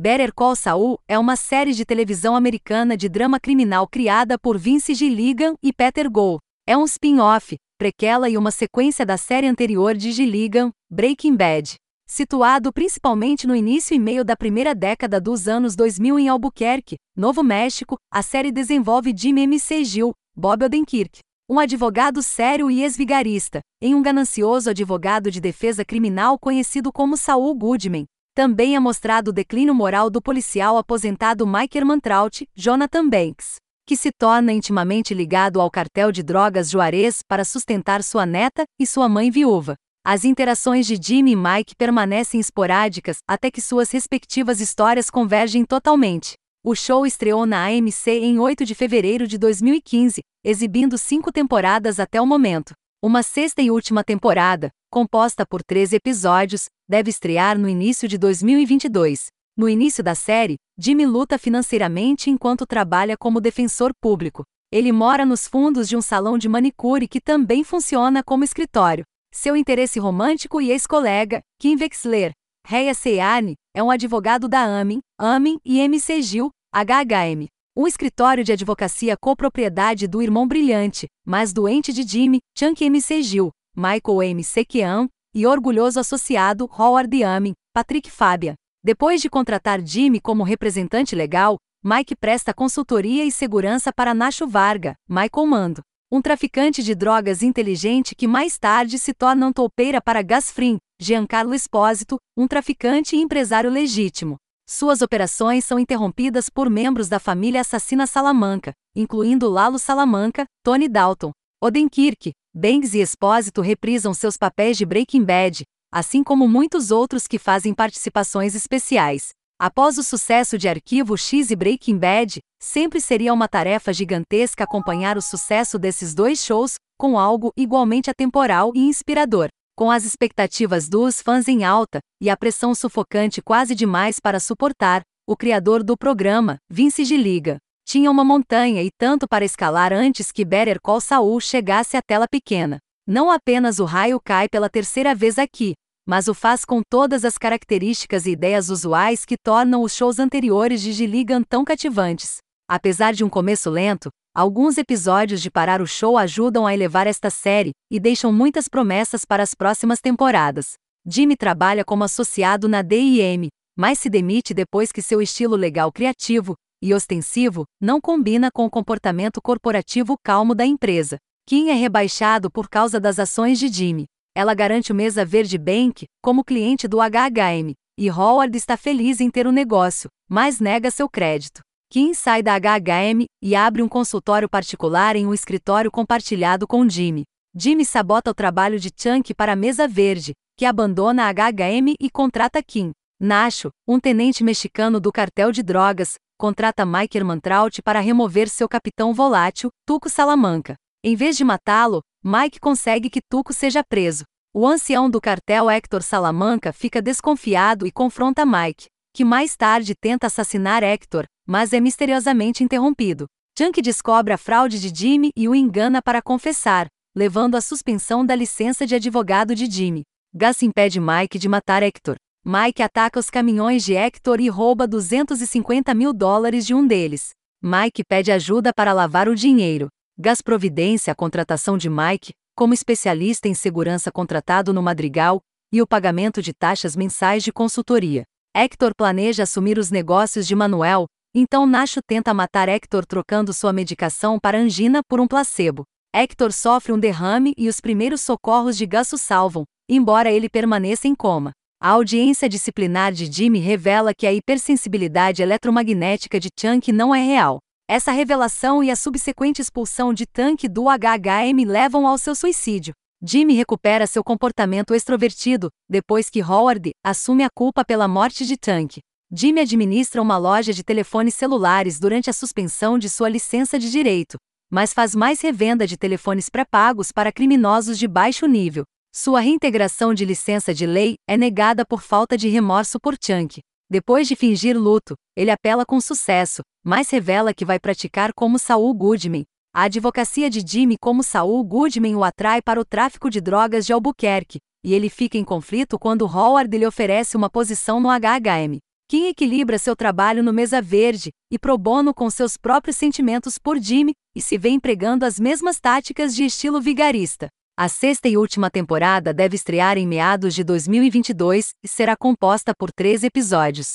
Better Call Saul é uma série de televisão americana de drama criminal criada por Vince Gilligan e Peter Gould. É um spin-off, prequela e uma sequência da série anterior de Gilligan, Breaking Bad. Situado principalmente no início e meio da primeira década dos anos 2000 em Albuquerque, Novo México, a série desenvolve Jimmy M.C. Gill, Bob Odenkirk, um advogado sério e ex-vigarista, em um ganancioso advogado de defesa criminal conhecido como Saul Goodman. Também é mostrado o declínio moral do policial aposentado Mike Ehrmantraut, Jonathan Banks, que se torna intimamente ligado ao cartel de drogas Juarez para sustentar sua neta e sua mãe viúva. As interações de Jimmy e Mike permanecem esporádicas até que suas respectivas histórias convergem totalmente. O show estreou na AMC em 8 de fevereiro de 2015, exibindo cinco temporadas até o momento. Uma sexta e última temporada, composta por três episódios, deve estrear no início de 2022. No início da série, Jimmy luta financeiramente enquanto trabalha como defensor público. Ele mora nos fundos de um salão de manicure que também funciona como escritório. Seu interesse romântico e ex-colega, Kim Wexler, Reia Seyane, é um advogado da AMIN, AMIN e MC Gil, HHM, um escritório de advocacia copropriedade do irmão brilhante, mas doente de Jimmy, Chunk MC Gil, Michael M. Sekian, e orgulhoso associado Howard Amin, Patrick Fabia. Depois de contratar Jimmy como representante legal, Mike presta consultoria e segurança para Nacho Varga, Michael Mando um traficante de drogas inteligente que mais tarde se torna um toupeira para Gasfrin, Giancarlo Espósito, um traficante e empresário legítimo. Suas operações são interrompidas por membros da família assassina Salamanca, incluindo Lalo Salamanca, Tony Dalton, Odenkirk, Banks e Espósito reprisam seus papéis de Breaking Bad, assim como muitos outros que fazem participações especiais. Após o sucesso de Arquivo X e Breaking Bad, sempre seria uma tarefa gigantesca acompanhar o sucesso desses dois shows, com algo igualmente atemporal e inspirador. Com as expectativas dos fãs em alta e a pressão sufocante quase demais para suportar, o criador do programa, Vince Gilligan, tinha uma montanha e tanto para escalar antes que Better Call Saul chegasse à tela pequena. Não apenas o raio cai pela terceira vez aqui, mas o faz com todas as características e ideias usuais que tornam os shows anteriores de Gilligan tão cativantes. Apesar de um começo lento, alguns episódios de Parar o Show ajudam a elevar esta série e deixam muitas promessas para as próximas temporadas. Jimmy trabalha como associado na DIM, mas se demite depois que seu estilo legal criativo e ostensivo não combina com o comportamento corporativo calmo da empresa. Kim é rebaixado por causa das ações de Jimmy ela garante o Mesa Verde Bank como cliente do HHM, e Howard está feliz em ter o um negócio, mas nega seu crédito. Kim sai da HHM e abre um consultório particular em um escritório compartilhado com Jimmy. Jimmy sabota o trabalho de Chunk para a Mesa Verde, que abandona a HHM e contrata Kim. Nacho, um tenente mexicano do cartel de drogas, contrata Mike Hermantraut para remover seu capitão volátil, Tuco Salamanca. Em vez de matá-lo, Mike consegue que Tuco seja preso. O ancião do cartel Hector Salamanca fica desconfiado e confronta Mike, que mais tarde tenta assassinar Hector, mas é misteriosamente interrompido. Chunk descobre a fraude de Jimmy e o engana para confessar, levando à suspensão da licença de advogado de Jimmy. Gus impede Mike de matar Hector. Mike ataca os caminhões de Hector e rouba 250 mil dólares de um deles. Mike pede ajuda para lavar o dinheiro. Gas providência a contratação de Mike, como especialista em segurança contratado no Madrigal, e o pagamento de taxas mensais de consultoria. Hector planeja assumir os negócios de Manuel, então Nacho tenta matar Hector trocando sua medicação para angina por um placebo. Hector sofre um derrame e os primeiros socorros de Gus o salvam, embora ele permaneça em coma. A audiência disciplinar de Jimmy revela que a hipersensibilidade eletromagnética de Chunk não é real. Essa revelação e a subsequente expulsão de Tank do HHM levam ao seu suicídio. Jimmy recupera seu comportamento extrovertido, depois que Howard assume a culpa pela morte de Tank. Jimmy administra uma loja de telefones celulares durante a suspensão de sua licença de direito, mas faz mais revenda de telefones pré-pagos para criminosos de baixo nível. Sua reintegração de licença de lei é negada por falta de remorso por Chunk. Depois de fingir luto, ele apela com sucesso, mas revela que vai praticar como Saul Goodman. A advocacia de Jimmy como Saul Goodman o atrai para o tráfico de drogas de Albuquerque, e ele fica em conflito quando Howard lhe oferece uma posição no HHM. Quem equilibra seu trabalho no mesa verde e pro bono com seus próprios sentimentos por Jimmy e se vê empregando as mesmas táticas de estilo vigarista. A sexta e última temporada deve estrear em meados de 2022 e será composta por três episódios.